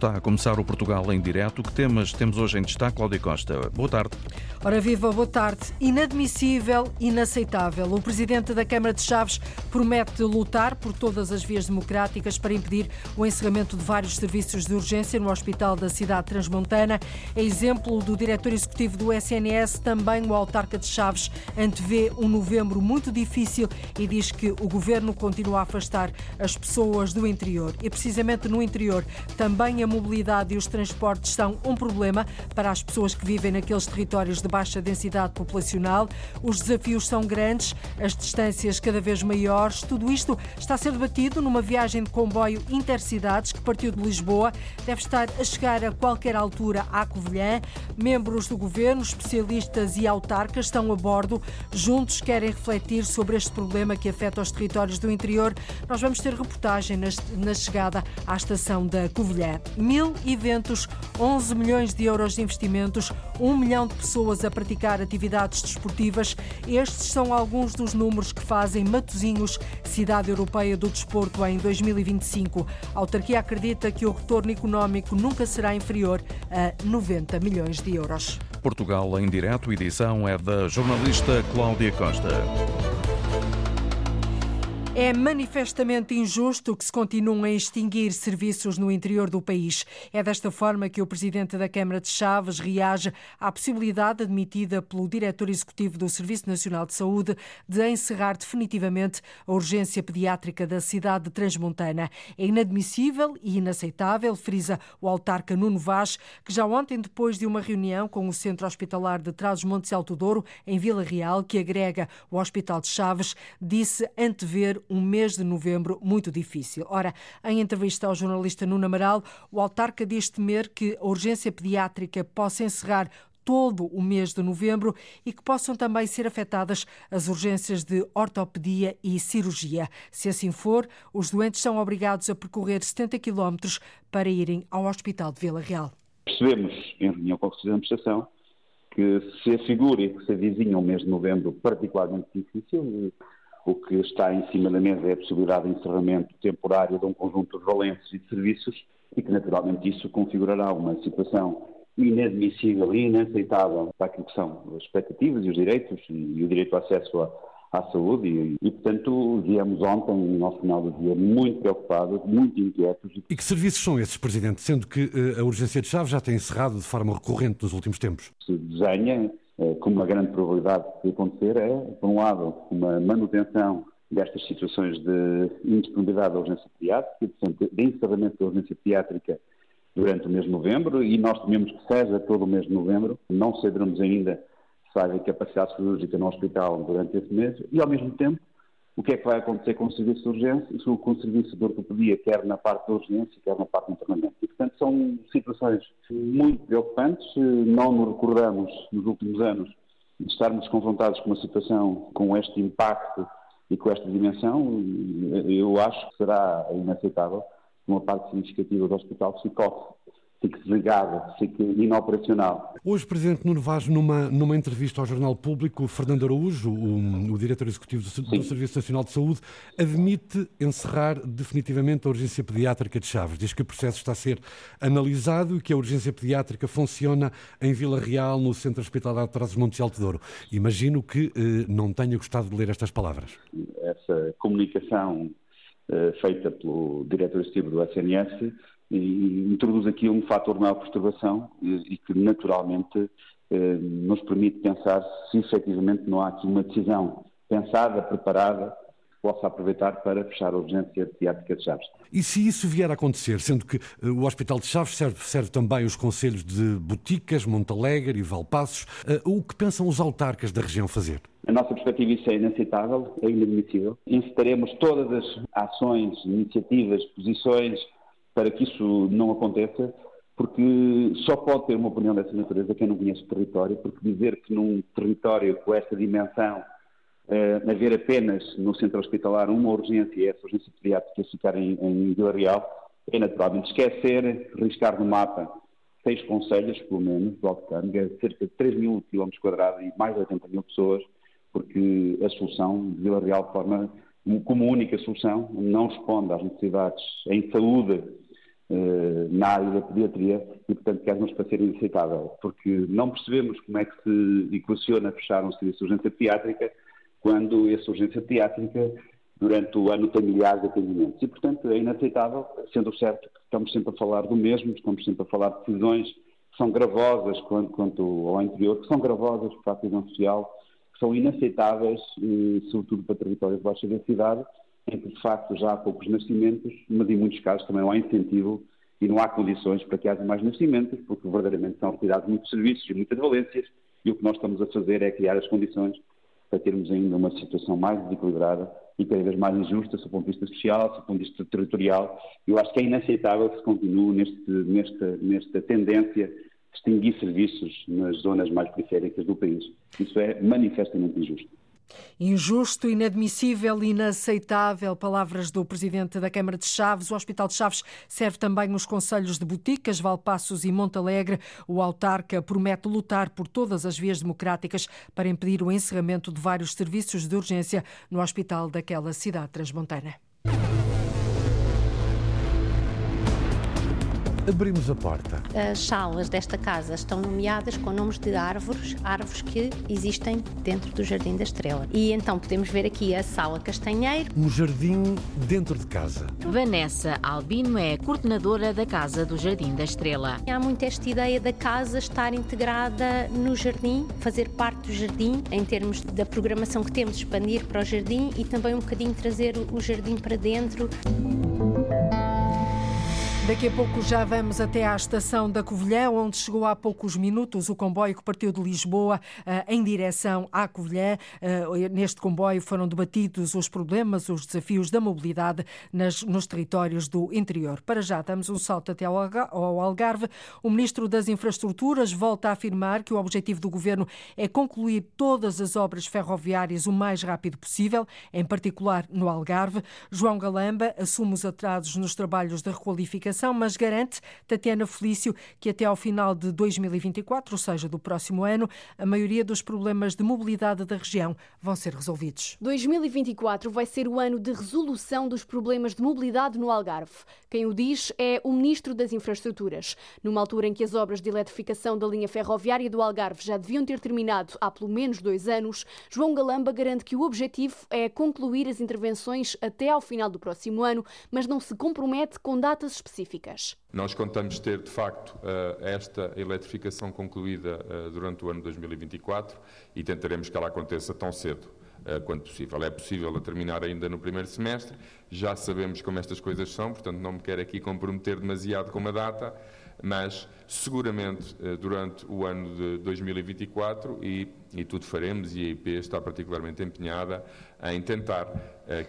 está a começar o Portugal em direto. Que temas temos hoje em destaque, Cláudia Costa? Boa tarde. Ora viva, boa tarde. Inadmissível, inaceitável. O Presidente da Câmara de Chaves promete lutar por todas as vias democráticas para impedir o encerramento de vários serviços de urgência no Hospital da Cidade Transmontana. É exemplo do Diretor Executivo do SNS, também o Autarca de Chaves antevê um novembro muito difícil e diz que o Governo continua a afastar as pessoas do interior. E precisamente no interior também a mobilidade e os transportes são um problema para as pessoas que vivem naqueles territórios de baixa densidade populacional. Os desafios são grandes, as distâncias cada vez maiores. Tudo isto está a ser debatido numa viagem de comboio intercidades que partiu de Lisboa. Deve estar a chegar a qualquer altura à Covilhã. Membros do governo, especialistas e autarcas estão a bordo. Juntos querem refletir sobre este problema que afeta os territórios do interior. Nós vamos ter reportagem na chegada à estação da Covilhã. Mil eventos, 11 milhões de euros de investimentos, um milhão de pessoas a praticar atividades desportivas. Estes são alguns dos números que fazem Matosinhos cidade europeia do desporto em 2025. A autarquia acredita que o retorno económico nunca será inferior a 90 milhões de euros. Portugal em direto, edição é da jornalista Cláudia Costa. É manifestamente injusto que se continuem a extinguir serviços no interior do país. É desta forma que o presidente da Câmara de Chaves reage à possibilidade admitida pelo diretor executivo do Serviço Nacional de Saúde de encerrar definitivamente a urgência pediátrica da cidade de Transmontana. É inadmissível e inaceitável, frisa o autarca Nuno Vaz, que já ontem, depois de uma reunião com o Centro Hospitalar de Trás-os-Montes Alto Douro, em Vila Real, que agrega o Hospital de Chaves, disse antever um mês de novembro muito difícil. Ora, em entrevista ao jornalista Nuno Amaral, o autarca diz temer que a urgência pediátrica possa encerrar todo o mês de novembro e que possam também ser afetadas as urgências de ortopedia e cirurgia. Se assim for, os doentes são obrigados a percorrer 70 quilómetros para irem ao Hospital de Vila Real. Percebemos, em reunião com a Administração, que se afigura e que se avizinha um mês de novembro particularmente difícil, o que está em cima da mesa é a possibilidade de encerramento temporário de um conjunto de valências e de serviços e que naturalmente isso configurará uma situação inadmissível e inaceitável para aquilo que são as expectativas e os direitos e o direito ao acesso à, à saúde e, e, portanto, viemos ontem, ao final do dia, muito preocupados, muito inquietos. E que serviços são esses, Presidente, sendo que uh, a urgência de Chaves já tem encerrado de forma recorrente nos últimos tempos? Se desenha eh, com uma grande probabilidade de acontecer é, por um lado, uma manutenção destas situações de indisponibilidade da urgência pediátrica, portanto, de encerramento da urgência pediátrica durante o mês de novembro, e nós tememos que seja todo o mês de novembro, não saberemos ainda se haja capacidade cirúrgica no hospital durante esse mês, e ao mesmo tempo o que é que vai acontecer com o serviço de urgência, com o serviço de ortopedia, quer na parte da urgência, quer na parte do internamento. E, portanto, são situações muito preocupantes. Não nos recordamos, nos últimos anos, de estarmos confrontados com uma situação com este impacto e com esta dimensão. Eu acho que será inaceitável que uma parte significativa do hospital se fique fique desligada, fique inoperacional. Hoje, Presidente Nuno Vaz, numa, numa entrevista ao Jornal Público, Fernando Araújo, o, o diretor executivo do, do, Serviço Nacional de Saúde, admite encerrar definitivamente a urgência pediátrica de Chaves. Diz que o processo está a ser analisado e que a urgência pediátrica funciona em Vila Real, no Centro Hospitalar de Trás-os-Montes e Alto Douro. Imagino que eh, não tenha gostado de ler estas palavras. Essa comunicação eh, feita pelo diretor executivo do SNS e introduz aqui um fator de maior perturbação e, e que naturalmente eh, nos permite pensar se efetivamente não há aqui uma decisão pensada, preparada, que possa aproveitar para fechar a urgência pediátrica de Chaves. E se isso vier a acontecer, sendo que eh, o Hospital de Chaves serve, serve também os conselhos de Boticas, Montalegre e Valpassos, eh, o que pensam os autarcas da região fazer? A nossa perspectiva isso é inaceitável, é inadmissível. Incitaremos todas as ações, iniciativas, posições, para que isso não aconteça, porque só pode ter uma opinião dessa natureza quem não conhece o território, porque dizer que num território com esta dimensão uh, haver apenas no centro hospitalar uma urgência, essa urgência pediátrica ficar em, em Vila Real, é naturalmente esquecer, riscar no mapa seis conselhos, pelo menos, do Alcântara, cerca de 3 mil quilómetros quadrados e mais de 80 mil pessoas, porque a solução de Vila Real forma como única solução não responde às necessidades em saúde na área da pediatria e, portanto, quer-nos parecer inaceitável, porque não percebemos como é que se equaciona fechar um serviço de urgência pediátrica quando essa urgência pediátrica, durante o ano, tem milhares de atendimentos. E, portanto, é inaceitável, sendo certo que estamos sempre a falar do mesmo, estamos sempre a falar de decisões que são gravosas quanto, quanto ao interior, que são gravosas para a decisão social, que são inaceitáveis, e, sobretudo para territórios de baixa densidade, em que de facto já há poucos nascimentos, mas em muitos casos também não há incentivo e não há condições para que haja mais nascimentos, porque verdadeiramente são retirados muitos serviços e muitas valências, e o que nós estamos a fazer é criar as condições para termos ainda uma situação mais desequilibrada e cada vez mais injusta, do ponto de vista social, do ponto de vista territorial. Eu acho que é inaceitável que se continue neste, nesta, nesta tendência de distinguir serviços nas zonas mais periféricas do país. Isso é manifestamente injusto. Injusto, inadmissível, inaceitável. Palavras do presidente da Câmara de Chaves. O Hospital de Chaves serve também nos conselhos de Boticas, Valpassos e Montalegre. O autarca promete lutar por todas as vias democráticas para impedir o encerramento de vários serviços de urgência no hospital daquela cidade transmontana. Abrimos a porta. As salas desta casa estão nomeadas com nomes de árvores, árvores que existem dentro do Jardim da Estrela. E então podemos ver aqui a Sala Castanheiro. Um jardim dentro de casa. Vanessa Albino é coordenadora da Casa do Jardim da Estrela. Há muito esta ideia da casa estar integrada no jardim, fazer parte do jardim, em termos da programação que temos, expandir para o jardim e também um bocadinho trazer o jardim para dentro. Daqui a pouco já vamos até à estação da Covilhã, onde chegou há poucos minutos o comboio que partiu de Lisboa eh, em direção à Covilhã. Eh, neste comboio foram debatidos os problemas, os desafios da mobilidade nas, nos territórios do interior. Para já, damos um salto até ao Algarve. O Ministro das Infraestruturas volta a afirmar que o objetivo do Governo é concluir todas as obras ferroviárias o mais rápido possível, em particular no Algarve. João Galamba assume os atrasos nos trabalhos de requalificação mas garante Tatiana Felício que até ao final de 2024, ou seja, do próximo ano, a maioria dos problemas de mobilidade da região vão ser resolvidos. 2024 vai ser o ano de resolução dos problemas de mobilidade no Algarve. Quem o diz é o Ministro das Infraestruturas. Numa altura em que as obras de eletrificação da linha ferroviária do Algarve já deviam ter terminado há pelo menos dois anos, João Galamba garante que o objetivo é concluir as intervenções até ao final do próximo ano, mas não se compromete com datas específicas específicas. Nós contamos ter, de facto, eh, esta eletrificação concluída eh, durante o ano 2024 e tentaremos que ela aconteça tão cedo eh, quanto possível. É possível a terminar ainda no primeiro semestre, já sabemos como estas coisas são, portanto não me quero aqui comprometer demasiado com uma data, mas seguramente durante o ano de 2024 e, e tudo faremos e a IP está particularmente empenhada em tentar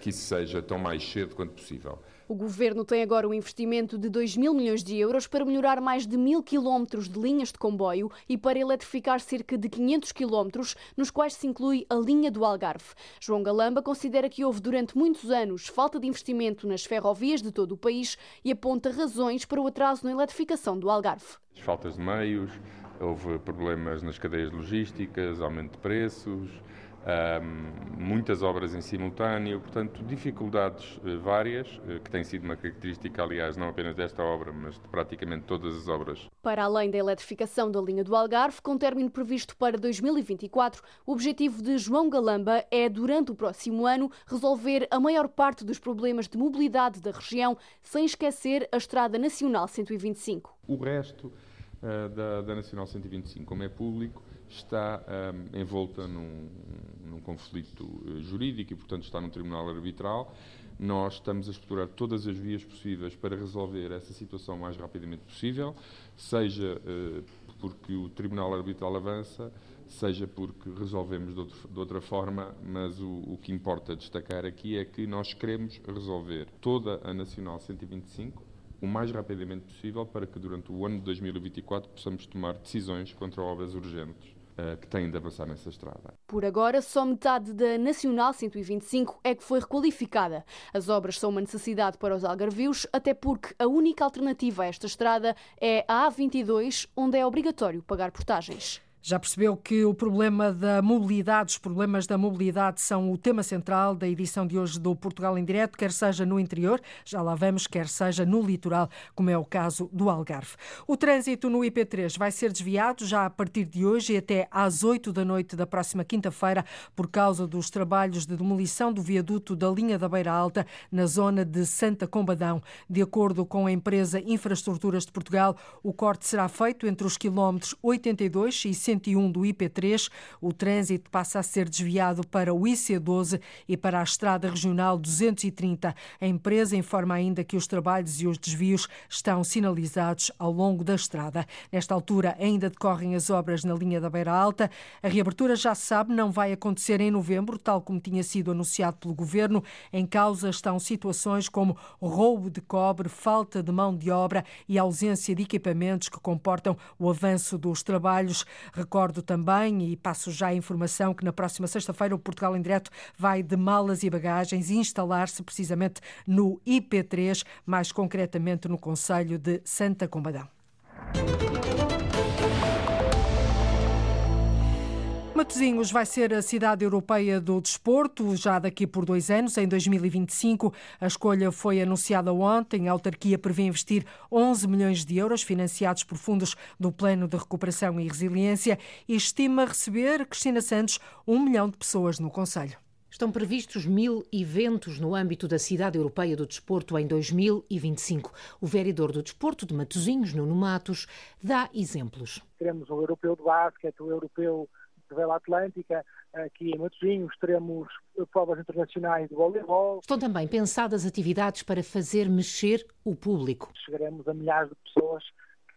que isso seja tão mais cedo quanto possível. O governo tem agora um investimento de 2 mil milhões de euros para melhorar mais de mil quilómetros de linhas de comboio e para eletrificar cerca de 500 quilómetros, nos quais se inclui a linha do Algarve. João Galamba considera que houve durante muitos anos falta de investimento nas ferrovias de todo o país e aponta razões para o atraso na eletrificação do Algarve. Faltas de meios, houve problemas nas cadeias logísticas, aumento de preços muitas obras em simultâneo, portanto, dificuldades uh, várias, uh, que tem sido uma característica, aliás, não apenas desta obra, mas de praticamente todas as obras. Para além da eletrificação da linha do Algarve, com término previsto para 2024, o objetivo de João Galamba é, durante o próximo ano, resolver a maior parte dos problemas de mobilidade da região, sem esquecer a Estrada Nacional 125. O resto uh, da, da Nacional 125, como é público, está um, envolta num, num conflito uh, jurídico e, portanto, está no Tribunal Arbitral. Nós estamos a explorar todas as vias possíveis para resolver essa situação o mais rapidamente possível, seja uh, porque o Tribunal Arbitral avança, seja porque resolvemos de, outro, de outra forma, mas o, o, que importa destacar aqui é que nós queremos resolver toda a Nacional 125 o mais rapidamente possível para que durante o ano de 2024 possamos tomar decisões contra obras urgentes. Eh, que têm de avançar nessa estrada. Por agora, só metade da Nacional 125 é que foi requalificada. As obras são uma necessidade para os algarvios, até porque a única alternativa a esta estrada é a A22, onde é obrigatório pagar portagens. Já percebeu que o problema da mobilidade, os problemas da mobilidade são o tema central da edição de hoje do Portugal em Direto, quer seja no interior, já lá vamos, quer seja no litoral, como é o caso do Algarve. O trânsito no IP3 vai ser desviado já a partir de hoje e até às 8 da noite da próxima quinta-feira por causa dos trabalhos de demolição do viaduto da linha da Beira Alta na zona de Santa Combadão. De acordo com a empresa Infraestruturas de Portugal, o corte será feito entre os quilómetros 82 e 101 do IP3, o trânsito passa a ser desviado para o IC12 e para a Estrada Regional 230. A empresa informa ainda que os trabalhos e os desvios estão sinalizados ao longo da estrada. Nesta altura, ainda decorrem as obras na linha da Beira Alta. A reabertura, já se sabe, não vai acontecer em novembro, tal como tinha sido anunciado pelo governo. Em causa estão situações como roubo de cobre, falta de mão de obra e ausência de equipamentos que comportam o avanço dos trabalhos. Recordo também, e passo já a informação, que na próxima sexta-feira o Portugal em Direto vai de malas e bagagens instalar-se precisamente no IP3, mais concretamente no Conselho de Santa Combadão. Matosinhos vai ser a cidade europeia do desporto já daqui por dois anos, em 2025. A escolha foi anunciada ontem. A autarquia prevê investir 11 milhões de euros financiados por fundos do Plano de Recuperação e Resiliência e estima receber, Cristina Santos, um milhão de pessoas no Conselho. Estão previstos mil eventos no âmbito da Cidade Europeia do Desporto em 2025. O vereador do Desporto de Matosinhos, Nuno Matos, dá exemplos. Teremos o europeu de basquete, o europeu de vela atlântica, aqui em Matosinhos teremos provas internacionais de voleibol. Estão também pensadas atividades para fazer mexer o público. Chegaremos a milhares de pessoas,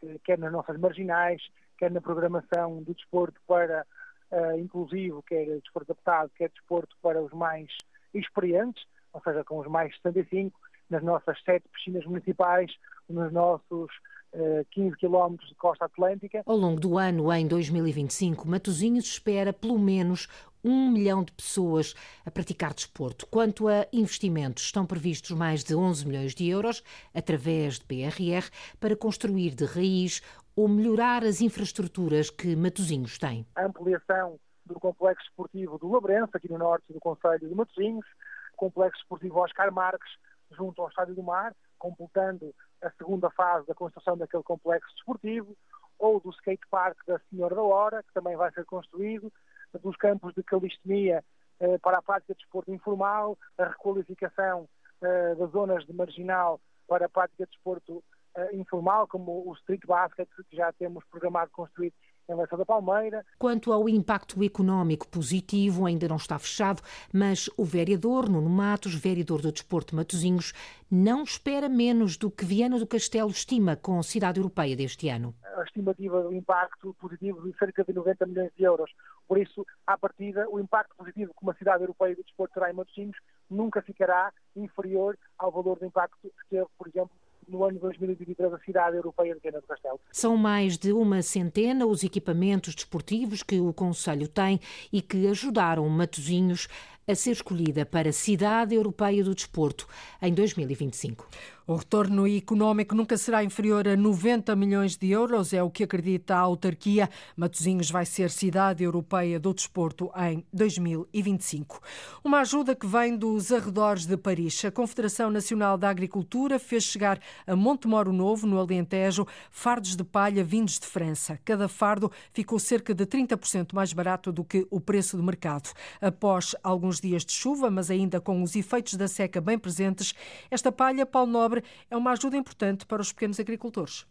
que, quer nas nossas marginais, quer na programação do desporto para uh, inclusivo, quer desporto adaptado, quer desporto para os mais experientes, ou seja, com os mais 75, nas nossas sete piscinas municipais, nos nossos 15 quilómetros de costa atlântica. Ao longo do ano, em 2025, Matosinhos espera pelo menos um milhão de pessoas a praticar desporto. Quanto a investimentos, estão previstos mais de 11 milhões de euros através de BRR para construir de raiz ou melhorar as infraestruturas que Matosinhos tem. A ampliação do complexo esportivo do Labrense, aqui no norte do Conselho de Matosinhos, complexo esportivo Oscar Marques, junto ao Estádio do Mar, completando a segunda fase da construção daquele complexo desportivo, ou do skate park da Senhora da Hora, que também vai ser construído, dos campos de calistemia eh, para a prática de desporto informal, a requalificação eh, das zonas de marginal para a prática de desporto eh, informal, como o street basket, que já temos programado construir em Leça da Palmeira. Quanto ao impacto económico positivo, ainda não está fechado, mas o vereador Nuno Matos, vereador do Desporto Matosinhos, não espera menos do que Viana do Castelo estima com a cidade europeia deste ano. A estimativa do impacto positivo de cerca de 90 milhões de euros. Por isso, à partida, o impacto positivo que uma cidade europeia do desporto terá em Matosinhos nunca ficará inferior ao valor do impacto que teve, por exemplo, no ano 2023 a cidade europeia de Viana do Castelo. São mais de uma centena os equipamentos desportivos que o Conselho tem e que ajudaram Matosinhos a ser escolhida para Cidade Europeia do Desporto em 2025. O retorno económico nunca será inferior a 90 milhões de euros, é o que acredita a autarquia. Matosinhos vai ser cidade europeia do desporto em 2025. Uma ajuda que vem dos arredores de Paris. A Confederação Nacional da Agricultura fez chegar a Montemoro Novo, no Alentejo, fardos de palha vindos de França. Cada fardo ficou cerca de 30% mais barato do que o preço do mercado. Após alguns dias de chuva, mas ainda com os efeitos da seca bem presentes, esta palha, Paulo Nobre, é uma ajuda importante para os pequenos agricultores.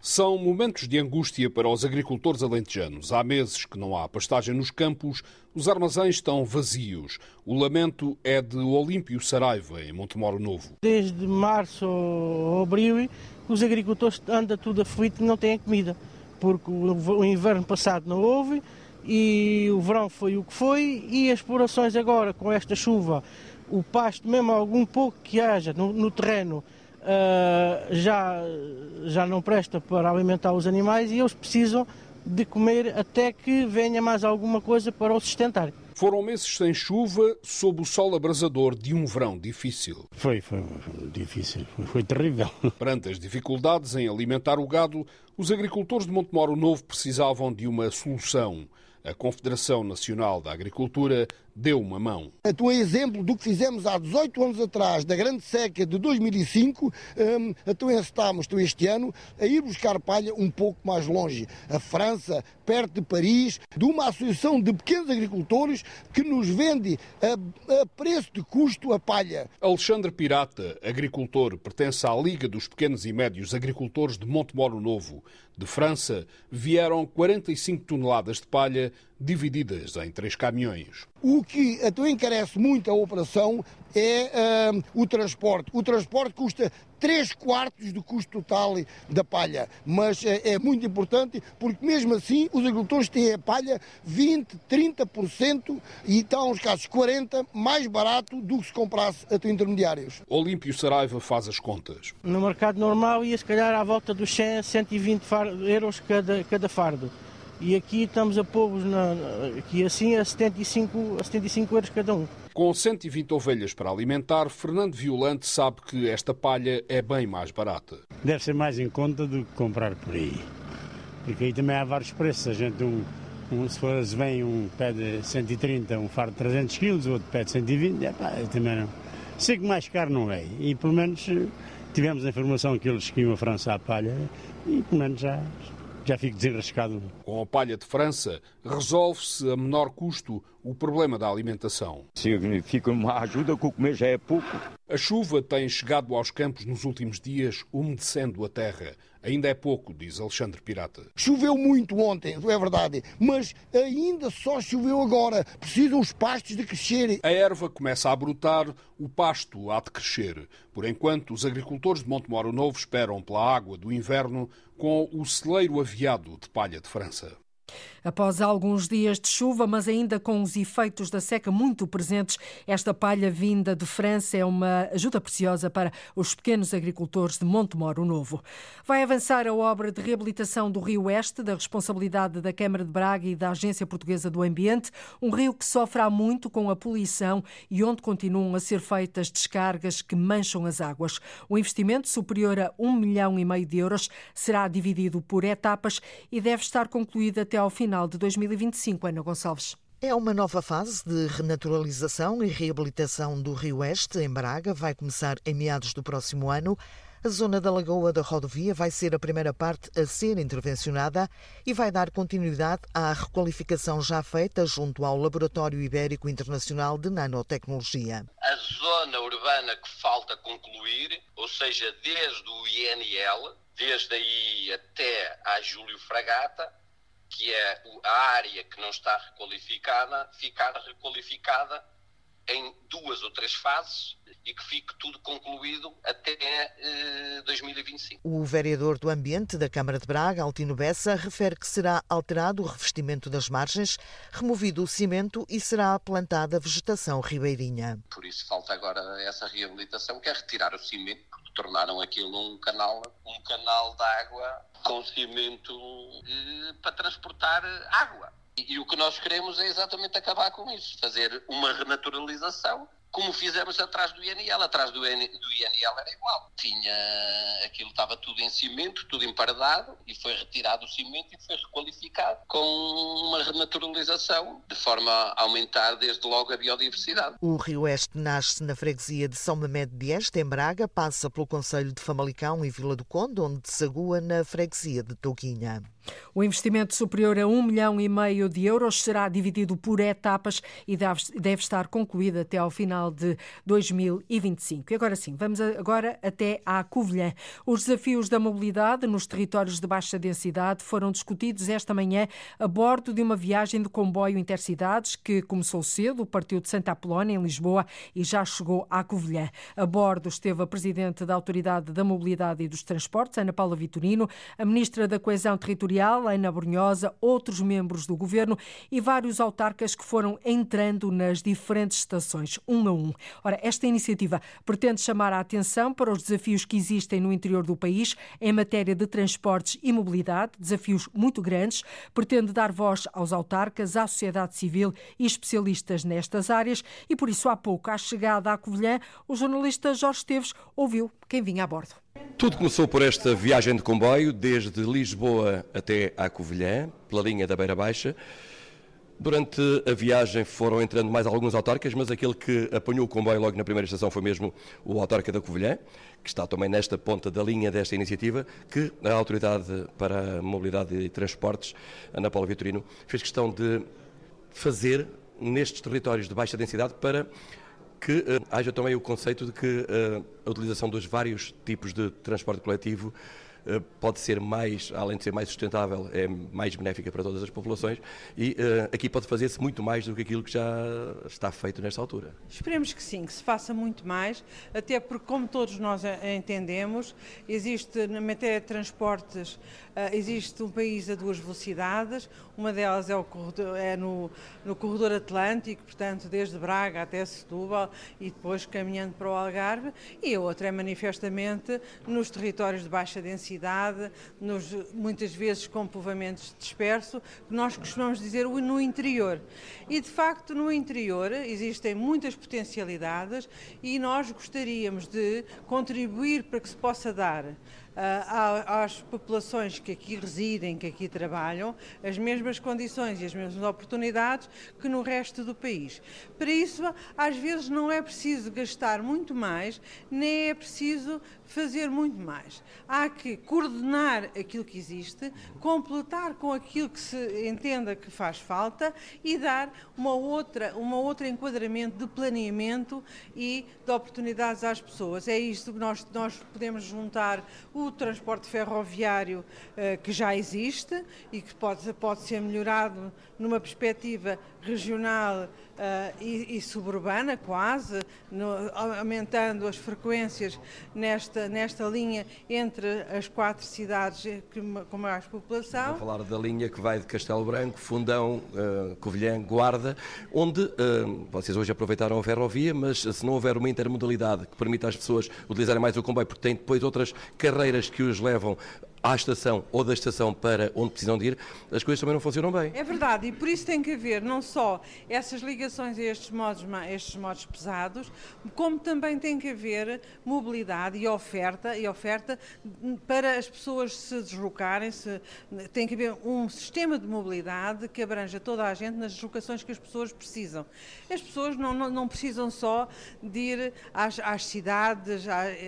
São momentos de angústia para os agricultores alentejanos. Há meses que não há pastagem nos campos, os armazéns estão vazios. O lamento é de Olímpio Saraiva, em Montemoro Novo. Desde março ou abril, os agricultores andam tudo aflito e não têm comida, porque o inverno passado não houve e o verão foi o que foi e as explorações agora, com esta chuva, o pasto, mesmo algum pouco que haja no, no terreno, uh, já, já não presta para alimentar os animais e eles precisam de comer até que venha mais alguma coisa para o sustentar. Foram meses sem chuva, sob o sol abrasador de um verão difícil. Foi, foi, foi difícil, foi, foi terrível. Perante as dificuldades em alimentar o gado, os agricultores de Montemoro Novo precisavam de uma solução. A Confederação Nacional da Agricultura deu uma mão. Tu é exemplo do que fizemos há 18 anos atrás, da grande seca de 2005, um, então estamos então este ano a ir buscar palha um pouco mais longe. A França, perto de Paris, de uma associação de pequenos agricultores que nos vende a, a preço de custo a palha. Alexandre Pirata, agricultor, pertence à Liga dos Pequenos e Médios Agricultores de Montemoro Novo. De França, vieram 45 toneladas de palha divididas em três caminhões. O que encarece muito a operação é uh, o transporte. O transporte custa 3 quartos do custo total da palha, mas uh, é muito importante porque mesmo assim os agricultores têm a palha 20, 30% e estão uns casos 40% mais barato do que se comprasse a intermediários. Olímpio Saraiva faz as contas. No mercado normal ia se calhar à volta dos 100, 120 euros cada, cada fardo e aqui estamos a pô-los aqui assim a 75, a 75 euros cada um. Com 120 ovelhas para alimentar, Fernando Violante sabe que esta palha é bem mais barata. Deve ser mais em conta do que comprar por aí. Porque aí também há vários preços. A gente, um, um, se for, vem um pede 130, um fardo de 300 kg, o outro pede 120, é pá, também não. Sei que mais caro não é. E pelo menos eh, tivemos a informação que eles iam a França à palha e pelo menos já, já fico desenrascado. Com a palha de França, resolve-se a menor custo o problema da alimentação. Significa uma ajuda que o comer já é pouco. A chuva tem chegado aos campos nos últimos dias, umedecendo a terra. Ainda é pouco, diz Alexandre Pirata. Choveu muito ontem, é verdade, mas ainda só choveu agora. Precisam os pastos de crescer. A erva começa a brotar, o pasto há de crescer. Por enquanto, os agricultores de Montemoro Novo esperam pela água do inverno com o celeiro aviado de palha de França. Após alguns dias de chuva, mas ainda com os efeitos da seca muito presentes, esta palha vinda de França é uma ajuda preciosa para os pequenos agricultores de Montemoro Novo. Vai avançar a obra de reabilitação do Rio Oeste, da responsabilidade da Câmara de Braga e da Agência Portuguesa do Ambiente, um rio que sofre há muito com a poluição e onde continuam a ser feitas descargas que mancham as águas. O investimento, superior a um milhão e meio de euros, será dividido por etapas e deve estar concluído até ao final de 2025. Ana Gonçalves. É uma nova fase de renaturalização e reabilitação do Rio Oeste, em Braga. Vai começar em meados do próximo ano. A zona da Lagoa da Rodovia vai ser a primeira parte a ser intervencionada e vai dar continuidade à requalificação já feita junto ao Laboratório Ibérico Internacional de Nanotecnologia. A zona urbana que falta concluir, ou seja, desde o INL, desde aí até a Júlio Fragata, que é a área que não está requalificada, ficar requalificada em duas ou três fases e que fique tudo concluído até eh, 2025. O vereador do Ambiente da Câmara de Braga, Altino Bessa, refere que será alterado o revestimento das margens, removido o cimento e será plantada vegetação ribeirinha. Por isso falta agora essa reabilitação, que é retirar o cimento, tornaram aquilo um canal, um canal de água com cimento eh, para transportar água. E, e o que nós queremos é exatamente acabar com isso, fazer uma renaturalização como fizemos atrás do INL. Atrás do, IN, do INL era igual. Tinha, aquilo estava tudo em cimento, tudo emparedado, e foi retirado o cimento e foi requalificado com uma renaturalização, de forma a aumentar desde logo a biodiversidade. O Rio Oeste nasce na freguesia de São Mamede de Este, em Braga, passa pelo Conselho de Famalicão e Vila do Conde, onde desagua na freguesia de Touguinha. O investimento superior a um milhão e meio de euros será dividido por etapas e deve estar concluído até ao final de 2025. E agora sim, vamos agora até à Covilhã. Os desafios da mobilidade nos territórios de baixa densidade foram discutidos esta manhã a bordo de uma viagem de comboio intercidades que começou cedo, partiu de Santa Apolónia, em Lisboa, e já chegou à Covilhã. A bordo esteve a Presidente da Autoridade da Mobilidade e dos Transportes, Ana Paula Vitorino, a Ministra da Coesão Territorial Ana Brunhosa, outros membros do governo e vários autarcas que foram entrando nas diferentes estações, um a um. Ora, esta iniciativa pretende chamar a atenção para os desafios que existem no interior do país em matéria de transportes e mobilidade, desafios muito grandes, pretende dar voz aos autarcas, à sociedade civil e especialistas nestas áreas e por isso há pouco, à chegada à Covilhã, o jornalista Jorge Esteves ouviu quem vinha a bordo. Tudo começou por esta viagem de comboio, desde Lisboa até à Covilhã, pela linha da Beira Baixa. Durante a viagem foram entrando mais alguns autarcas, mas aquele que apanhou o comboio logo na primeira estação foi mesmo o autarca da Covilhã, que está também nesta ponta da linha desta iniciativa, que a Autoridade para a Mobilidade e Transportes, Ana Paula Vitorino, fez questão de fazer nestes territórios de baixa densidade para que uh, haja também o conceito de que uh, a utilização dos vários tipos de transporte coletivo pode ser mais, além de ser mais sustentável, é mais benéfica para todas as populações e aqui pode fazer-se muito mais do que aquilo que já está feito nesta altura. Esperemos que sim, que se faça muito mais, até porque, como todos nós entendemos, existe na matéria de transportes Uh, existe um país a duas velocidades, uma delas é, corredor, é no, no, corredor atlântico, portanto, desde Braga até Setúbal e depois caminhando para o Algarve, e a outra é manifestamente nos territórios de baixa densidade, nos, muitas vezes com povoamentos dispersos, que nós costumamos dizer no interior. E de facto, no interior existem muitas potencialidades e nós gostaríamos de contribuir para que se possa dar às populações que aqui residem, que aqui trabalham, as mesmas condições e as mesmas oportunidades que no resto do país. Para isso, às vezes não é preciso gastar muito mais, nem é preciso fazer muito mais. Há que coordenar aquilo que existe, completar com aquilo que se entenda que faz falta e dar uma outra, uma outra enquadramento de planeamento e de oportunidades às pessoas. É isto que nós, nós podemos juntar o transporte ferroviário uh, que já existe e que pode, pode ser melhorado numa perspectiva regional uh, e, e, suburbana, quase, no, aumentando as frequências nesta, nesta linha entre as quatro cidades que, com mais população. Vou falar da linha que vai de Castelo Branco, Fundão, uh, Covilhã, Guarda, onde uh, vocês hoje aproveitaram a ferrovia, mas se não houver uma intermodalidade que permita às pessoas utilizarem mais o comboio, porque tem depois outras carreiras que os levam à estação ou da estação para onde precisam de ir, as coisas também não funcionam bem. É verdade, e por isso tem que haver não só essas ligações a estes modos, estes modos pesados, como também tem que haver mobilidade e oferta, e oferta para as pessoas se deslocarem, se, tem que haver um sistema de mobilidade que abranja toda a gente nas deslocações que as pessoas precisam. As pessoas não, não, não precisam só de ir às, às cidades,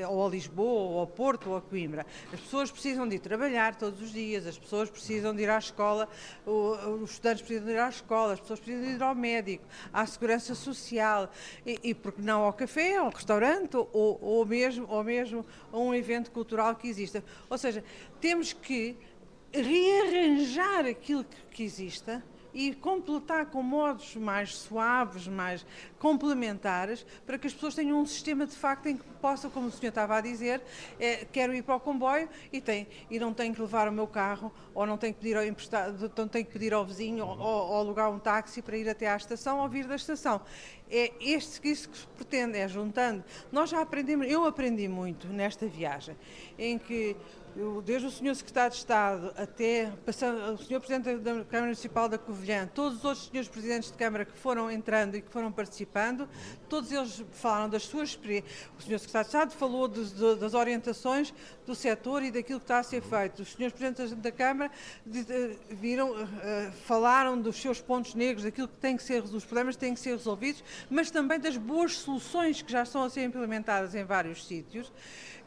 ou a Lisboa, ou ao Porto, ou a Coimbra. As pessoas precisam de ir trabalhar todos os dias, as pessoas precisam de ir à escola, os estudantes precisam de ir à escola, as pessoas precisam de ir ao médico, à segurança social e, e porque não ao café, ao restaurante ou, ou, mesmo, ou mesmo a um evento cultural que exista. Ou seja, temos que rearranjar aquilo que, que exista e completar com modos mais suaves, mais complementares, para que as pessoas tenham um sistema de facto em que possam, como o senhor estava a dizer, é, quero ir para o comboio e, tem, e não tenho que levar o meu carro ou não tenho que pedir ao, emprestado, não tenho que pedir ao vizinho ou, ou, alugar um táxi para ir até à estação ou vir da estação. É este, isso que se pretende, é juntando. Nós já aprendemos, eu aprendi muito nesta viagem, em que desde o Sr. Secretário de Estado até o Sr. Presidente da Câmara Municipal da Covilhã, todos os outros senhores Presidentes de Câmara que foram entrando e que foram participando, todos eles falaram das suas experiências. O Sr. Secretário de Estado falou de, de, das orientações do setor e daquilo que está a ser feito. Os senhores Presidentes da Câmara de, viram, uh, falaram dos seus pontos negros, daquilo que tem que ser, dos problemas que têm que ser resolvidos, mas também das boas soluções que já estão a ser implementadas em vários sítios.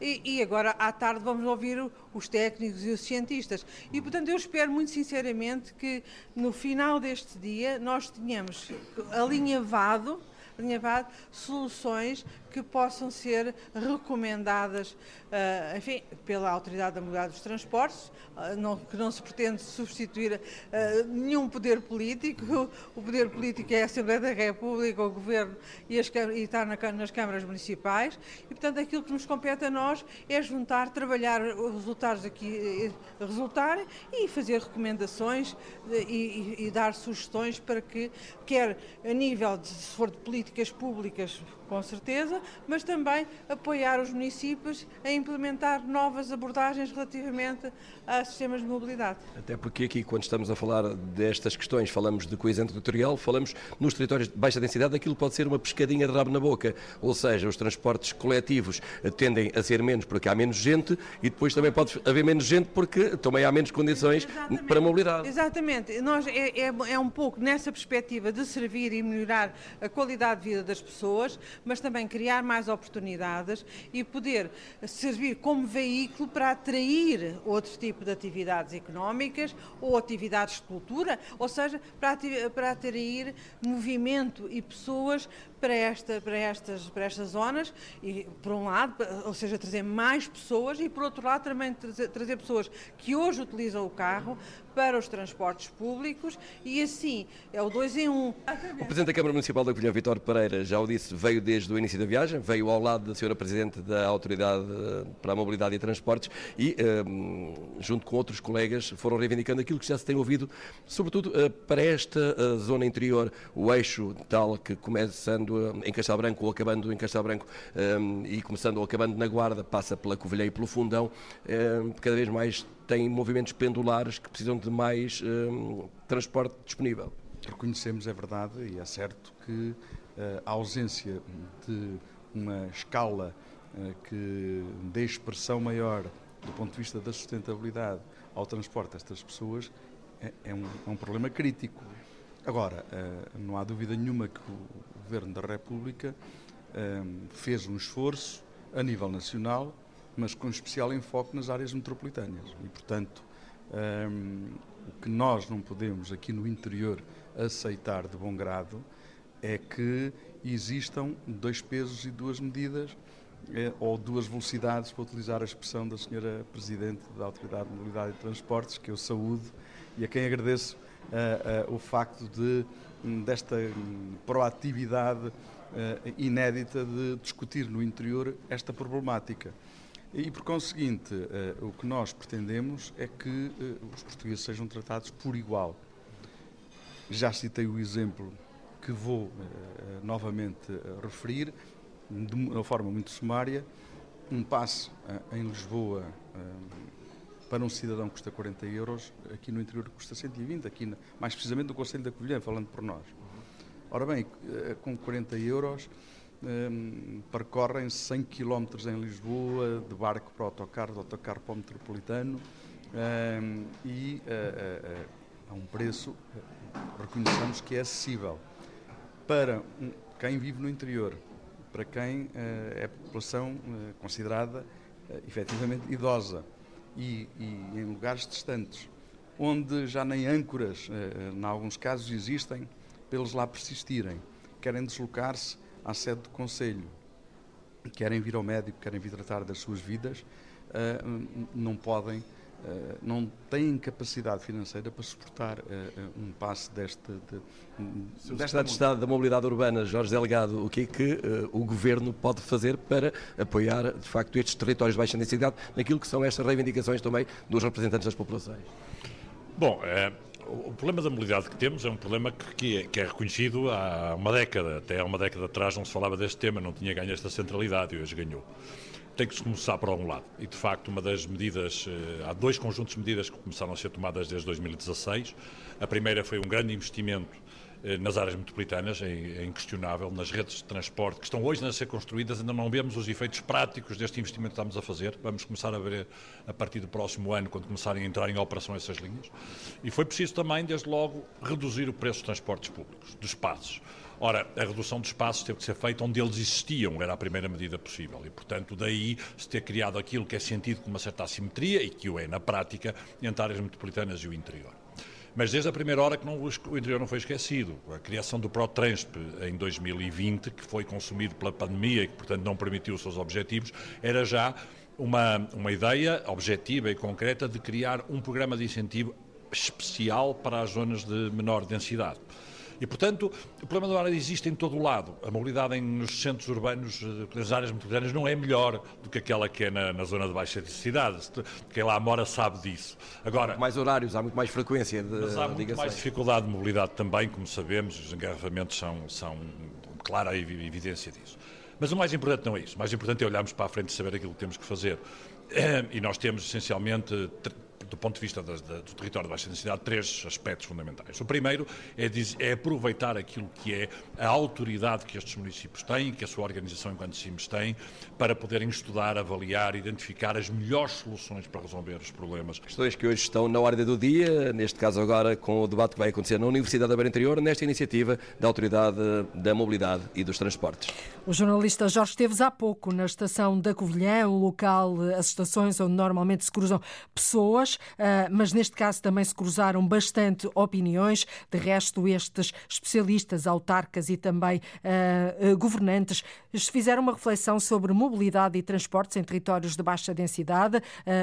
E, e, agora à tarde vamos ouvir os técnicos e os cientistas. E portanto eu espero muito sinceramente que no final deste dia nós tenhamos alinhavado alinhavado soluções que possam ser recomendadas, uh, enfim, pela Autoridade da Mobilidade dos Transportes, uh, não, que não se pretende substituir uh, nenhum poder político. O poder político é a Assembleia da República, o Governo e, as, e está na, nas câmaras municipais. E, portanto, aquilo que nos compete a nós é juntar, trabalhar os resultados aqui resultarem e fazer recomendações e, e, e dar sugestões para que, quer a nível de, se for de políticas públicas, com certeza, mas também apoiar os municípios a implementar novas abordagens relativamente a sistemas de mobilidade. Até porque aqui, quando estamos a falar destas questões, falamos de coesão territorial, falamos nos territórios de baixa densidade, aquilo pode ser uma pescadinha de rabo na boca, ou seja, os transportes coletivos tendem a ser menos porque há menos gente e depois também pode haver menos gente porque também há menos condições Exatamente. para a mobilidade. Exatamente, Nós, é, é, é um pouco nessa perspectiva de servir e melhorar a qualidade de vida das pessoas, mas também criar mais oportunidades e poder servir como veículo para atrair outro tipo de atividades económicas ou atividades de cultura, ou seja, para, atrair movimento e pessoas para, esta, para, estas, para estas zonas, e por um lado, ou seja, trazer mais pessoas e por outro lado também trazer, trazer pessoas que hoje utilizam o carro para os transportes públicos e assim é o dois em um. O Presidente da Câmara Municipal da Covilhã, Vitor Pereira, já o disse, veio desde o início da viagem, veio ao lado da Senhora Presidente da Autoridade eh, para a Mobilidade e Transportes e, eh, junto com outros colegas, foram reivindicando aquilo que já se tem ouvido, sobretudo uh, para esta zona interior, o eixo tal que começando em Castelo Branco ou acabando em Castelo Branco um, e começando ou acabando na Guarda, passa pela Covilhã e pelo Fundão, um, cada vez mais tem movimentos pendulares que precisam de mais um, transporte disponível. Reconhecemos, é verdade, e é certo que eh, a ausência de uma escala eh, que dê expressão maior do ponto de vista da sustentabilidade ao transporte destas pessoas é, é, um, é um, problema crítico. Agora, eh, não há dúvida nenhuma que Governo da República fez um esforço a nível nacional mas com especial enfoque nas áreas metropolitanas. E, portanto, um, o que nós não podemos aqui no interior aceitar de bom grado é que existam dois pesos e duas medidas é, ou duas velocidades, para utilizar a expressão da senhora Presidente da Autoridade de Mobilidade e Transportes, que eu saúdo e a quem agradeço uh, uh, o facto de, desta um, proatividade uh, inédita de discutir no interior esta problemática. E, por conseguinte, uh, o que nós pretendemos é que uh, os portugueses sejam tratados por igual. Já citei o exemplo que vou novamente referir, de uma forma muito sumária. Um passe em Lisboa para um cidadão custa 40 euros, aqui no interior custa 120, aqui mais precisamente no Conselho da Covilhã, falando por nós. Ora bem, com 40 euros um, percorrem 100 km em Lisboa, de barco para o autocarro, de autocarro para o metropolitano, um, e uh, uh, a um preço, reconheçamos que é acessível. Para um, quem vive no interior, para quem uh, é população considerada efetivamente idosa e, e, em lugares distantes, onde já nem âncoras, em alguns casos, existem, pelos lá persistirem, querem deslocar-se à sede do Conselho, querem vir ao médico, querem vir tratar das suas vidas, uh, não podem, uh, não têm capacidade financeira para suportar uh, um passe deste. De, desta de Estado da Mobilidade Urbana, Jorge Delegado, o que é que o Governo pode fazer para apoiar, de facto, estes territórios de baixa densidade naquilo que são estas reivindicações também dos representantes das populações? Bom, o problema da mobilidade que temos é um problema que, é, que, é, reconhecido há uma década. Até há uma década atrás não se falava deste tema, não tinha ganho esta centralidade e hoje ganhou. Tem que se começar por algum lado. E, de facto, uma das medidas, eh, há dois conjuntos de medidas que começaram a ser tomadas desde 2016. A primeira foi um grande investimento nas áreas metropolitanas, é, é, inquestionável, nas redes de transporte que estão hoje a ser construídas, ainda não vemos os efeitos práticos deste investimento que estamos a fazer. Vamos começar a ver a partir do próximo ano, quando começarem a entrar em operação essas linhas. E foi preciso também, desde logo, reduzir o preço dos transportes públicos, dos passos. Ora, a redução dos espaços teve que ser feita onde eles existiam, era a primeira medida possível. E, portanto, daí se ter criado aquilo que é sentido com uma certa assimetria, e que o é na prática, entre áreas metropolitanas e o interior. Mas desde a primeira hora que não, o interior não foi esquecido. A criação do ProTransp em 2020, que foi consumido pela pandemia e que, portanto, não permitiu os seus objetivos, era já uma, uma ideia objetiva e concreta de criar um programa de incentivo especial para as zonas de menor densidade. E, portanto, o problema do ar existe em todo o lado. A mobilidade nos centros urbanos, eh, nas áreas metropolitanas, não é melhor do que aquela que é na, na zona de baixa densidade. Quem lá mora sabe disso. Agora, há muito mais horários, há muito mais frequência de Mas há muito mais dificuldade de mobilidade também, como sabemos, os engarrafamentos são, são clara evidência disso. Mas o mais importante não é isso. O mais importante é olharmos para a frente e saber aquilo que temos que fazer. E nós temos, essencialmente, do ponto de vista da, da, do território de baixa densidade, três aspectos fundamentais. O primeiro é, é, aproveitar aquilo que é a autoridade que estes municípios têm, que a sua organização enquanto CIMES tem, para poderem estudar, avaliar, identificar as melhores soluções para resolver os problemas. Questões que hoje estão na ordem do dia, neste caso agora com o debate que vai acontecer na Universidade da Beira Interior, nesta iniciativa da Autoridade da Mobilidade e dos Transportes. O jornalista Jorge Esteves há pouco na estação da Covilhã, um local, as estações onde normalmente se cruzam pessoas, ah, mas neste caso também se cruzaram bastante opiniões. De resto, estes especialistas, autarcas e também uh, governantes fizeram uma reflexão sobre mobilidade e transportes em territórios de baixa densidade,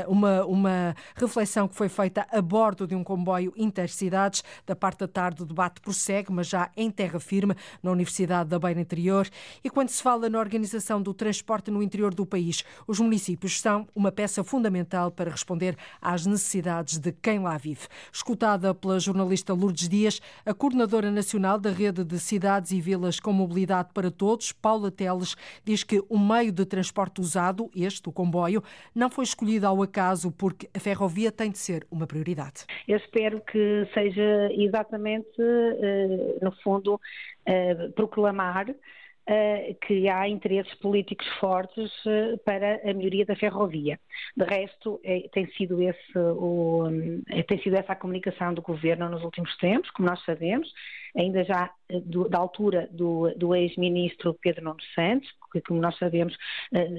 uma, uma reflexão que foi feita a bordo de um comboio intercidades. Da parte da tarde, o debate prossegue, mas já em terra firme, na Universidade da Beira Interior. E quando se fala na organização do transporte no interior do país, os municípios são uma peça fundamental para responder às necessidades de quem lá vive. Escutada pela jornalista Lourdes Dias, a coordenadora nacional da rede de cidades e vilas com mobilidade para todos, Paula Teles, diz que o meio de transporte usado, este, o comboio, não foi escolhido ao acaso porque a ferrovia tem de ser uma prioridade. Eu espero que seja exatamente, eh, no fundo, eh, proclamar que há interesses políticos fortes uh, para a melhoria da ferrovia. De resto, é, tem, sido esse o, é, tem sido essa a comunicação do governo nos últimos tempos, como nós sabemos, ainda já do, da altura do, do ex-ministro Pedro Nuno Santos, que, como nós sabemos,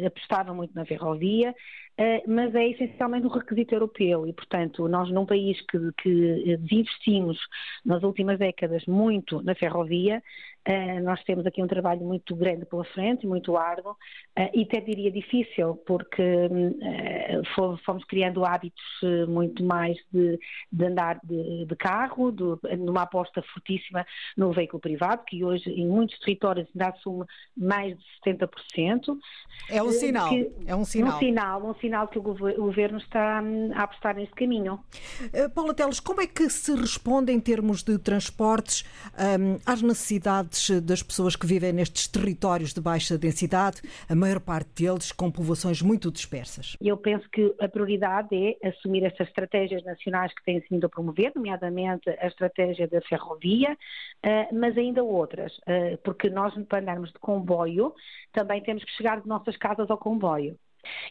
apostava muito na ferrovia, mas é essencialmente um requisito europeu e, portanto, nós num país que, que desinvestimos nas últimas décadas muito na ferrovia, nós temos aqui um trabalho muito grande pela frente, muito árduo, uh, e até diria difícil, porque uh, fomos criando hábitos muito mais de, de andar de, de carro, de, numa aposta fortíssima no veículo privado, que hoje em muitos territórios ainda assume mais de 70%. É um sinal, que, é um sinal. Um sinal, um sinal que o governo está hum, a apostar nesse caminho. Paula Teles, como é que se responde em termos de transportes um, às necessidades das pessoas que vivem nestes territórios de baixa densidade, a maior parte deles com povoações muito dispersas? Eu penso que a prioridade é assumir essas estratégias nacionais que têm sido a promover, nomeadamente a estratégia da ferrovia, eh, mas ainda outras, eh, porque nós, para andarmos de comboio, também temos que chegar de nossas casas ao comboio.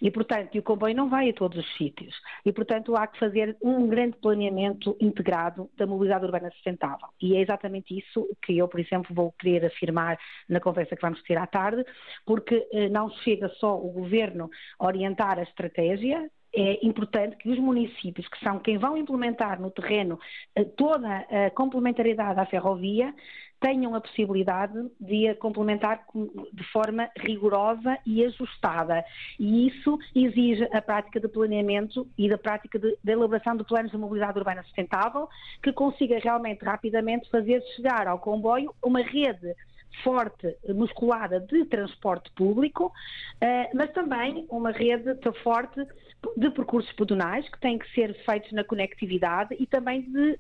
E, portanto, o comboio não vai a todos os sítios. E, portanto, há que fazer um grande planeamento integrado da mobilidade urbana sustentável. E é exatamente isso que eu, por exemplo, vou querer afirmar na conversa que vamos ter à tarde, porque eh, não chega só o governo orientar a estratégia, é importante que os municípios, que são quem vão implementar no terreno eh, toda a complementariedade à ferrovia, tenham a possibilidade de a complementar de forma rigorosa e ajustada. E isso exige a prática de planeamento e da prática de, de elaboração de planos de mobilidade urbana sustentável, que consiga realmente rapidamente fazer chegar ao comboio uma rede forte, musculada de transporte público, eh, mas também uma rede forte de percursos pedonais que têm que ser feitos na conectividade e também de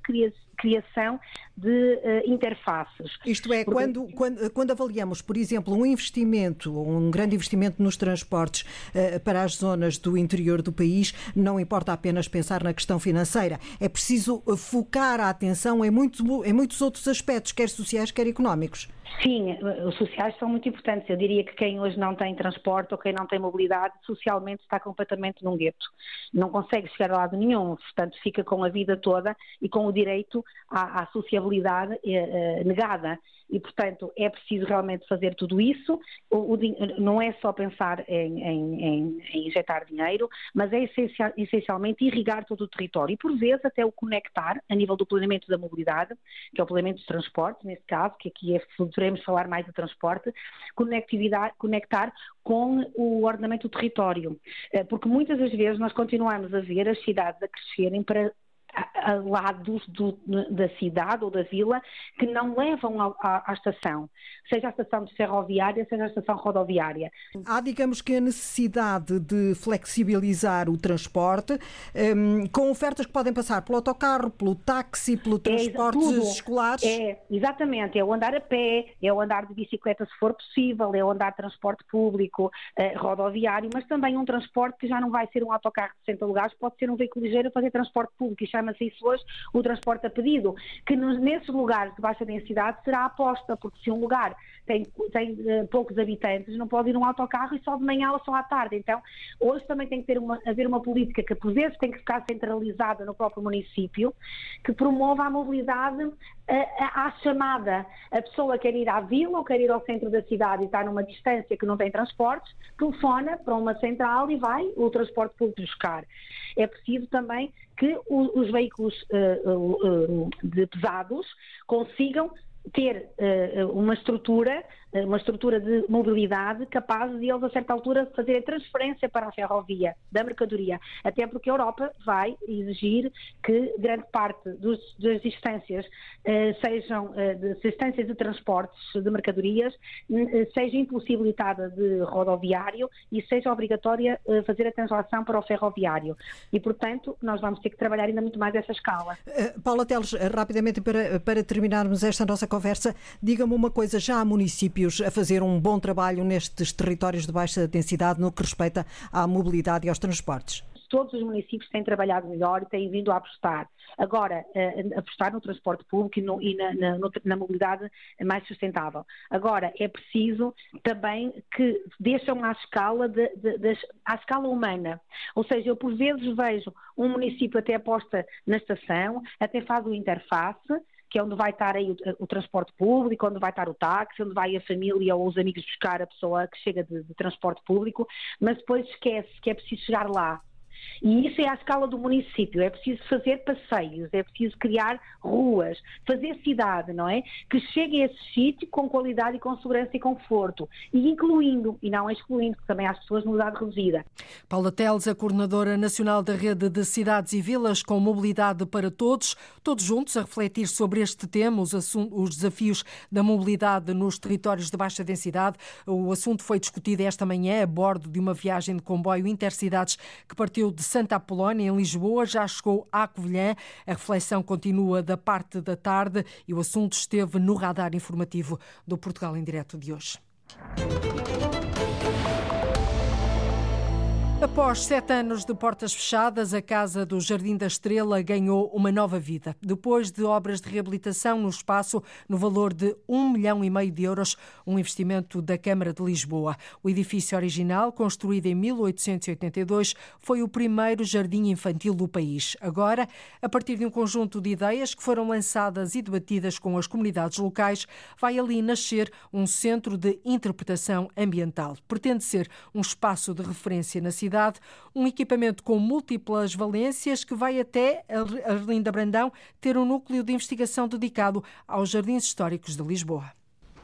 criação de uh, interfaces. Isto é, quando, quando, quando, avaliamos, por exemplo, um investimento, um grande investimento nos transportes uh, para as zonas do interior do país, não importa apenas pensar na questão financeira, é preciso focar a atenção em, muito, em muitos outros aspectos, quer sociais, quer económicos. Sim, Sim, os sociais são muito importantes. Eu diria que quem hoje não tem transporte ou quem não tem mobilidade, socialmente está completamente num gueto. Não consegue chegar a lado nenhum, portanto, fica com a vida toda e com o direito à, à sociabilidade eh, eh negada e, portanto, é preciso realmente fazer tudo isso. O, o, não é só pensar em, em, em, em injetar dinheiro, mas é essencial, essencialmente irrigar todo o território e, por vezes, até o conectar a nível do planeamento da mobilidade, que é o planeamento dos transportes, neste caso, que aqui é, poderemos falar mais de transporte, conectividade, conectar com o ordenamento do território. Eh, porque muitas das vezes nós continuamos a ver as cidades a crescerem para a, lados do, da cidade ou da vila que não levam à, à, estação, seja a estação de ferroviária, seja a estação rodoviária. Há, digamos que, a necessidade de flexibilizar o transporte um, com ofertas que podem passar pelo autocarro, pelo táxi, pelo transporte é, escolares. É, exatamente, é o andar a pé, é o andar de bicicleta se for possível, é o andar de transporte público, eh, rodoviário, mas também um transporte que já não vai ser um autocarro de 60 lugares, pode ser um veículo ligeiro a fazer transporte público. Isso chama-se isso hoje o transporte a pedido, que nos, nesses lugares de baixa densidade será aposta, porque se um lugar tem, tem uh, poucos habitantes, não pode ir um autocarro e só de manhã ou só à tarde. Então, hoje também tem que ter uma, haver uma política que, por vezes, tem que ficar centralizada no próprio município, que promova a mobilidade à chamada. A pessoa quer ir à vila ou quer ir ao centro da cidade e está numa distância que não tem transportes, telefona para uma central e vai o transporte público buscar. É preciso também que os veículos uh, uh, de pesados consigam ter uma estrutura eh, uma estrutura de mobilidade capaz de eles, a certa altura, fazer a transferência para a ferrovia da mercadoria. Até porque a Europa vai exigir que grande parte dos, das distâncias eh, sejam eh, de, distâncias de transportes de mercadorias eh, seja impossibilitada de rodoviário e seja obrigatória eh, fazer a translação para o ferroviário. E, portanto, nós vamos ter que trabalhar ainda muito mais essa escala. Uh, Paula Teles, rapidamente para, para terminarmos esta nossa conversa, diga-me uma coisa, já há municípios municípios a fazer um bom trabalho nestes territórios de baixa densidade no que respeita à mobilidade e aos transportes? todos os municípios têm trabalhado melhor e têm vindo a apostar. Agora, uh, apostar no transporte público e, no, e na, na, na, mobilidade mais sustentável. Agora, é preciso também que deixam à escala, de, de, de, à escala humana. Ou seja, eu por vezes vejo um município até aposta na estação, até faz o interface, que é onde vai estar aí o, o, transporte público, onde vai estar o táxi, onde vai a família ou os amigos buscar a pessoa que chega de, de transporte público, mas depois esquece que é preciso chegar lá e isso é à escala do município. É preciso fazer passeios, é preciso criar ruas, fazer cidade, não é? Que chegue a esse sítio com qualidade com segurança e conforto. E incluindo, e não excluindo, também há pessoas de mobilidade reduzida. Paula Teles, a coordenadora nacional da rede de cidades e vilas com mobilidade para todos, todos juntos a refletir sobre este tema, os, os desafios da mobilidade nos territórios de baixa densidade. O assunto foi discutido esta manhã a bordo de uma viagem de comboio intercidades que partiu de Santa Apolónia, em Lisboa, já chegou à Covilhã. A reflexão continua da parte da tarde e o assunto esteve no radar informativo do Portugal em Direto de hoje. Após sete anos de portas fechadas, a Casa do Jardim da Estrela ganhou uma nova vida. Depois de obras de reabilitação no espaço no valor de um milhão e meio de euros, um investimento da Câmara de Lisboa. O edifício original, construído em 1882, foi o primeiro jardim infantil do país. Agora, a partir de um conjunto de ideias que foram lançadas e debatidas com as comunidades locais, vai ali nascer um centro de interpretação ambiental. Pretende ser um espaço de referência na cidade cidade, um equipamento com múltiplas valências que vai até Arlinda Brandão ter um núcleo de investigação dedicado aos jardins históricos de Lisboa.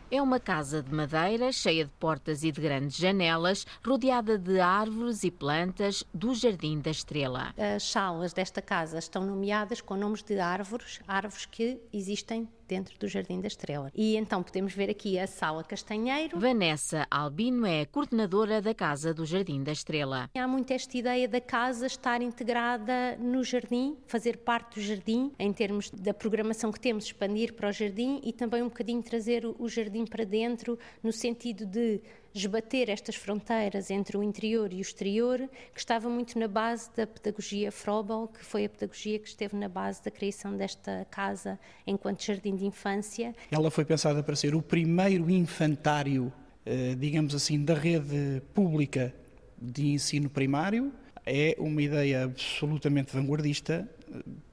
É uma casa de madeira cheia de portas e de grandes janelas, rodeada de árvores e plantas do Jardim da Estrela. As salas desta casa estão nomeadas com nomes de árvores, árvores que existem dentro do Jardim da Estrela. E então podemos ver aqui a Sala Castanheiro. Vanessa Albino é coordenadora da Casa do Jardim da Estrela. Há muito esta ideia da casa estar integrada no jardim, fazer parte do jardim, em termos da programação que temos, expandir para o jardim e também um bocadinho trazer o jardim para dentro, no sentido de esbater estas fronteiras entre o interior e o exterior, que estava muito na base da pedagogia Frobel, que foi a pedagogia que esteve na base da criação desta casa enquanto jardim de infância. Ela foi pensada para ser o primeiro infantário, eh, digamos assim, da rede pública de ensino primário. É uma ideia absolutamente vanguardista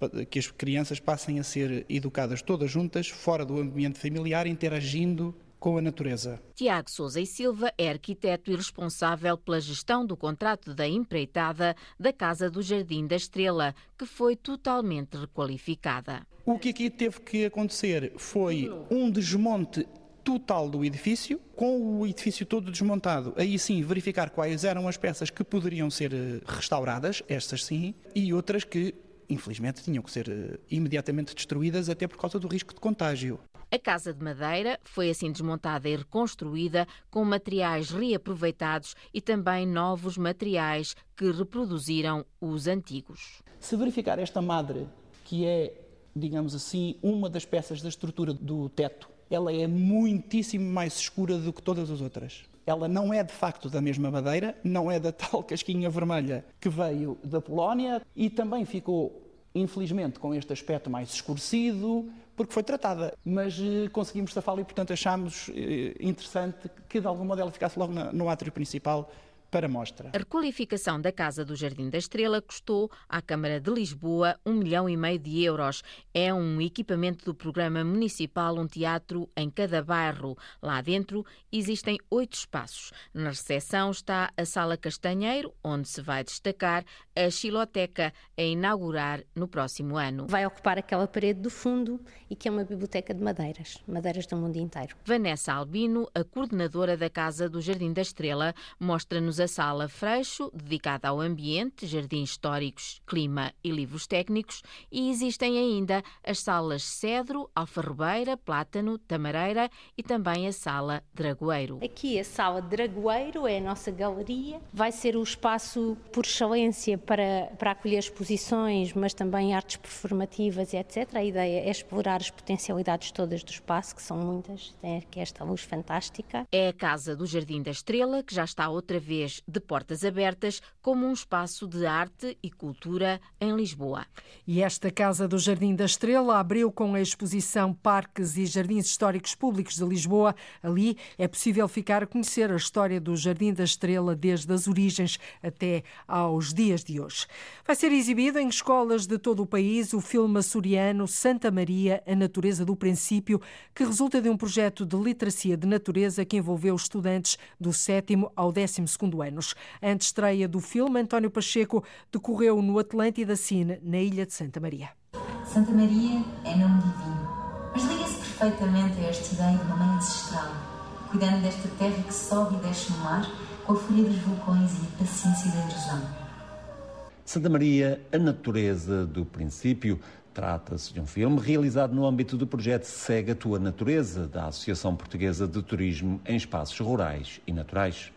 eh, que as crianças passem a ser educadas todas juntas, fora do ambiente familiar, interagindo com a natureza. Tiago Souza e Silva é arquiteto e responsável pela gestão do contrato da empreitada da Casa do Jardim da Estrela, que foi totalmente requalificada. O que aqui teve que acontecer foi um desmonte total do edifício, com o edifício todo desmontado, aí sim verificar quais eram as peças que poderiam ser eh, restauradas, estas sim, e outras que infelizmente tinham que ser eh, imediatamente destruídas até por causa do risco de contágio. A casa de madeira foi assim desmontada e reconstruída com materiais reaproveitados e também novos materiais que reproduziram os antigos. Se verificar esta madre, que é, digamos assim, uma das peças da estrutura do teto, ela é muitíssimo mais escura do que todas as outras. Ela não é de facto da mesma madeira, não é da tal casquinha vermelha que veio da Polónia e também ficou, infelizmente, com este aspecto mais escurecido, porque foi tratada, mas eh, conseguimos safá-la e, portanto, achámos eh, interessante que, de algum modo, ela ficasse logo no átrio principal para mostra. A requalificação da Casa do Jardim da Estrela custou à Câmara de Lisboa um milhão e meio de euros. É um equipamento do Programa Municipal Um Teatro em cada bairro. Lá dentro existem oito espaços. Na recepção está a Sala Castanheiro, onde se vai destacar a Xiloteca, a inaugurar no próximo ano. Vai ocupar aquela parede do fundo e que é uma biblioteca de madeiras, madeiras do mundo inteiro. Vanessa Albino, a coordenadora da Casa do Jardim da Estrela, mostra-nos a Sala Freixo, dedicada ao ambiente, jardins históricos, clima e livros técnicos, e existem ainda as salas Cedro, Alfarrobeira, Plátano, Tamareira e também a Sala Dragoeiro. Aqui a Sala Dragoeiro é a nossa galeria, vai ser o espaço por excelência para, para acolher exposições, mas também artes performativas e etc. A ideia é explorar as potencialidades todas do espaço, que são muitas, tem aqui esta luz fantástica. É a Casa do Jardim da Estrela, que já está outra vez de portas abertas, como um espaço de arte e cultura em Lisboa. E esta Casa do Jardim da Estrela abriu com a exposição Parques e Jardins Históricos Públicos de Lisboa. Ali é possível ficar a conhecer a história do Jardim da Estrela desde as origens até aos dias de hoje. Vai ser exibido em escolas de todo o país o filme açoriano Santa Maria, a Natureza do Princípio, que resulta de um projeto de literacia de natureza que envolveu estudantes do sétimo ao décimo segundo anos. A antestreia do filme, António Pacheco, decorreu no Atlântida Cine, na Ilha de Santa Maria. Santa Maria é nome divino, mas liga-se perfeitamente a esta ideia de uma mãe ancestral, cuidando desta terra que sobe e desce no mar com a folha dos vulcões e a paciência da erosão. Santa Maria, a natureza do princípio. Trata-se de um filme realizado no âmbito do projeto Segue a Tua Natureza, da Associação Portuguesa de Turismo em Espaços Rurais e Naturais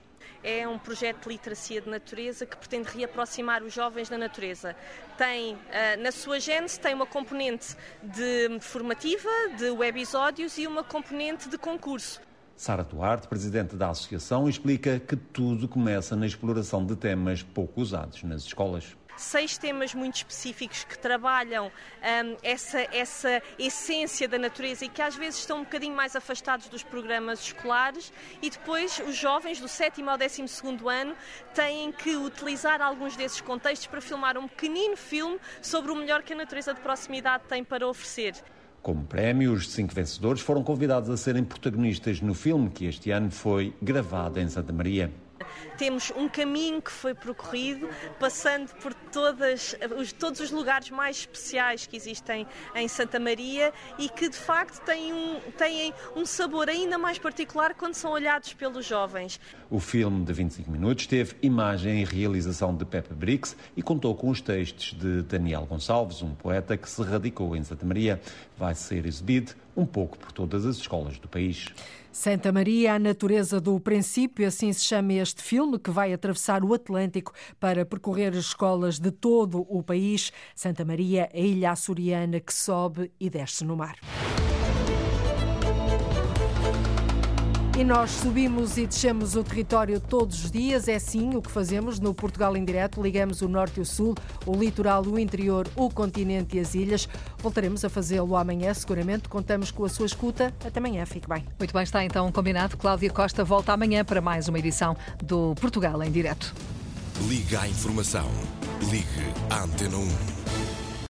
é um projeto de literacia de natureza que pretende reaproximar os jovens da natureza. Tem, eh, na sua gênese, tem uma componente de formativa, de webisódios e uma componente de concurso. Sara Duarte, presidente da associação, explica que tudo começa na exploração de temas pouco usados nas escolas seis temas muito específicos que trabalham um, essa, essa essência da natureza e que às vezes estão um bocadinho mais afastados dos programas escolares e depois os jovens do sétimo ao décimo segundo ano têm que utilizar alguns desses contextos para filmar um pequenino filme sobre o melhor que a natureza de proximidade tem para oferecer. Como prémio, os cinco vencedores foram convidados a serem protagonistas no filme que este ano foi gravado em Santa Maria. Temos um caminho que foi percorrido, passando por todas, os, todos os lugares mais especiais que existem em Santa Maria e que de facto têm um, têm um sabor ainda mais particular quando são olhados pelos jovens. O filme de 25 minutos teve imagem e realização de Pepe Brix e contou com os textos de Daniel Gonçalves, um poeta que se radicou em Santa Maria. Vai ser exibido um pouco por todas as escolas do país. Santa Maria, a natureza do princípio, assim se chama este filme, que vai atravessar o Atlântico para percorrer as escolas de todo o país. Santa Maria, a ilha açoriana que sobe e desce no mar. E nós subimos e descemos o território todos os dias. É sim o que fazemos no Portugal em Direto. Ligamos o norte e o sul, o litoral, o interior, o continente e as ilhas. Voltaremos a fazê-lo amanhã, seguramente. Contamos com a sua escuta. Até amanhã. Fique bem. Muito bem, está então combinado. Cláudia Costa volta amanhã para mais uma edição do Portugal em Direto. Liga à informação. Ligue à Antena 1.